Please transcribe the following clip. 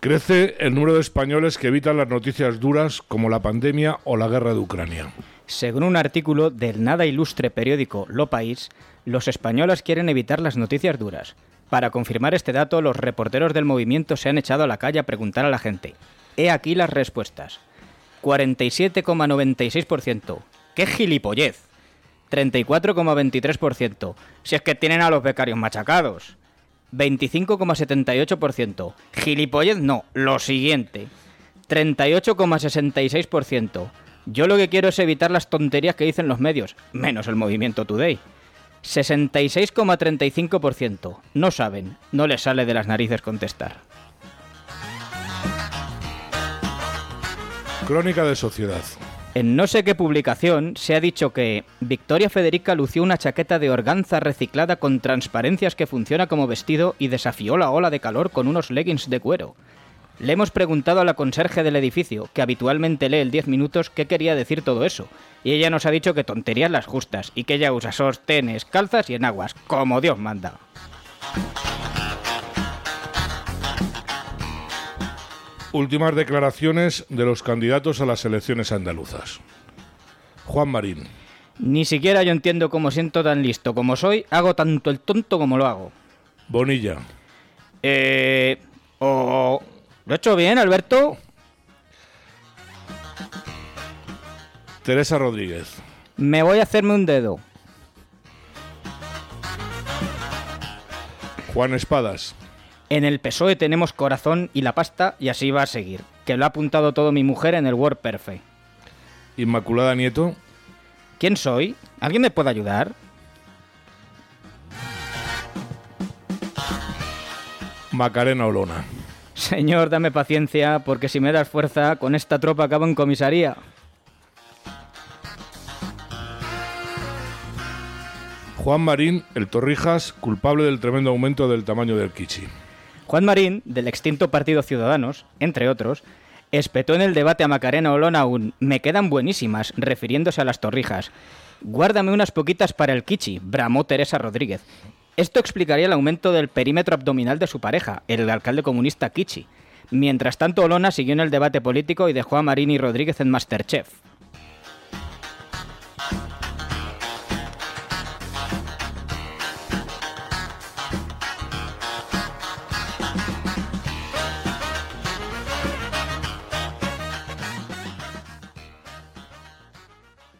Crece el número de españoles que evitan las noticias duras como la pandemia o la guerra de Ucrania. Según un artículo del nada ilustre periódico Lo País, los españoles quieren evitar las noticias duras. Para confirmar este dato, los reporteros del movimiento se han echado a la calle a preguntar a la gente. He aquí las respuestas. 47,96%. ¡Qué gilipollez! 34,23%. Si es que tienen a los becarios machacados. 25,78%. Gilipollez no, lo siguiente. 38,66%. Yo lo que quiero es evitar las tonterías que dicen los medios, menos el movimiento Today. 66,35%. No saben, no les sale de las narices contestar. Crónica de sociedad. En no sé qué publicación se ha dicho que Victoria Federica lució una chaqueta de organza reciclada con transparencias que funciona como vestido y desafió la ola de calor con unos leggings de cuero. Le hemos preguntado a la conserje del edificio, que habitualmente lee el 10 minutos, qué quería decir todo eso, y ella nos ha dicho que tonterías las justas y que ella usa sostenes, calzas y enaguas, como Dios manda. Últimas declaraciones de los candidatos a las elecciones andaluzas. Juan Marín. Ni siquiera yo entiendo cómo siento tan listo como soy, hago tanto el tonto como lo hago. Bonilla. Eh... ¿Lo he hecho bien, Alberto? Teresa Rodríguez. Me voy a hacerme un dedo. Juan Espadas. En el PSOE tenemos corazón y la pasta y así va a seguir. Que lo ha apuntado todo mi mujer en el Word Perfect. Inmaculada Nieto. ¿Quién soy? ¿Alguien me puede ayudar? Macarena Olona. Señor, dame paciencia, porque si me das fuerza, con esta tropa acabo en comisaría. Juan Marín, el Torrijas, culpable del tremendo aumento del tamaño del Kichi. Juan Marín, del extinto Partido Ciudadanos, entre otros, espetó en el debate a Macarena Olona un me quedan buenísimas, refiriéndose a las torrijas. Guárdame unas poquitas para el Kichi, bramó Teresa Rodríguez. Esto explicaría el aumento del perímetro abdominal de su pareja, el alcalde comunista Kichi. Mientras tanto, Olona siguió en el debate político y dejó a Marín y Rodríguez en Masterchef.